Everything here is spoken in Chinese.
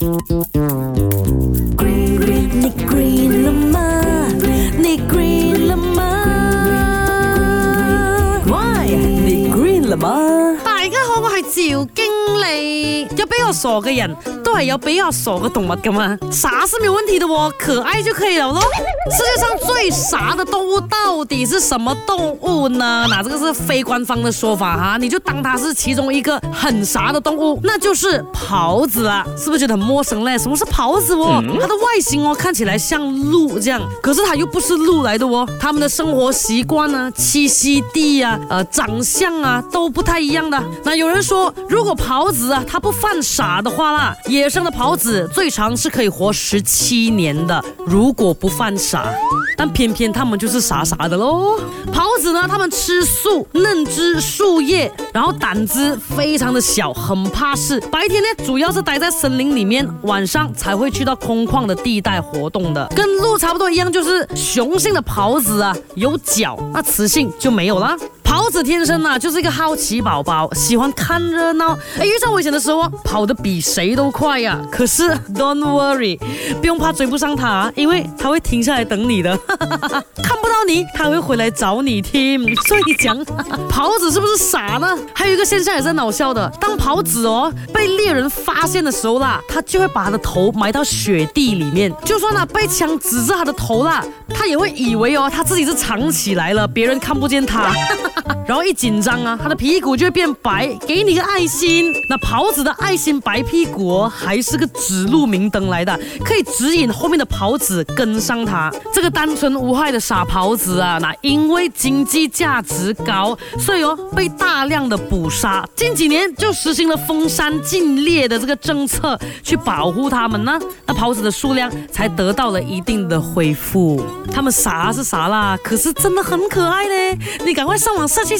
Green, green, ni green la ma, ni green la ma. Why？你 green 啦嘛？大家好，我係趙。嘞，要不要锁个人，都系要不要锁个动物噶嘛？傻是没问题的哦，可爱就可以了咯。世界上最傻的动物到底是什么动物呢？那这个是非官方的说法哈，你就当它是其中一个很傻的动物，那就是狍子啦，是不是觉得很陌生嘞？什么是狍子哦？它的外形哦，看起来像鹿这样，可是它又不是鹿来的哦。它们的生活习惯啊、栖息地啊、呃、长相啊，都不太一样的。那有人说，如果跑。狍子啊，它不犯傻的话啦，野生的狍子最长是可以活十七年的，如果不犯傻，但偏偏它们就是傻傻的喽。狍子呢，它们吃素，嫩枝、树叶，然后胆子非常的小，很怕事。白天呢，主要是待在森林里面，晚上才会去到空旷的地带活动的。跟鹿差不多一样，就是雄性的狍子啊有角，那雌性就没有啦。桃子天生啊、就是一个好奇宝宝，喜欢看热闹。哎，遇上危险的时候，跑得比谁都快呀。可是 don't worry，不用怕追不上它，因为它会停下来等你的。看不到你，它会回来找你听。所以讲，桃子是不是傻呢？还有一个现象也在脑笑的，当桃子哦被猎人发现的时候啦，它就会把它的头埋到雪地里面。就算它被枪指着它的头啦，它也会以为哦它自己是藏起来了，别人看不见它。然后一紧张啊，他的屁股就会变白，给你个爱心。那袍子的爱心白屁股还是个指路明灯来的，可以指引后面的袍子跟上它。这个单纯无害的傻袍子啊，那因为经济价值高，所以哦被大量的捕杀。近几年就实行了封山禁猎的这个政策去保护它们呢，那袍子的数量才得到了一定的恢复。他们傻是傻啦，可是真的很可爱嘞。你赶快上网设计。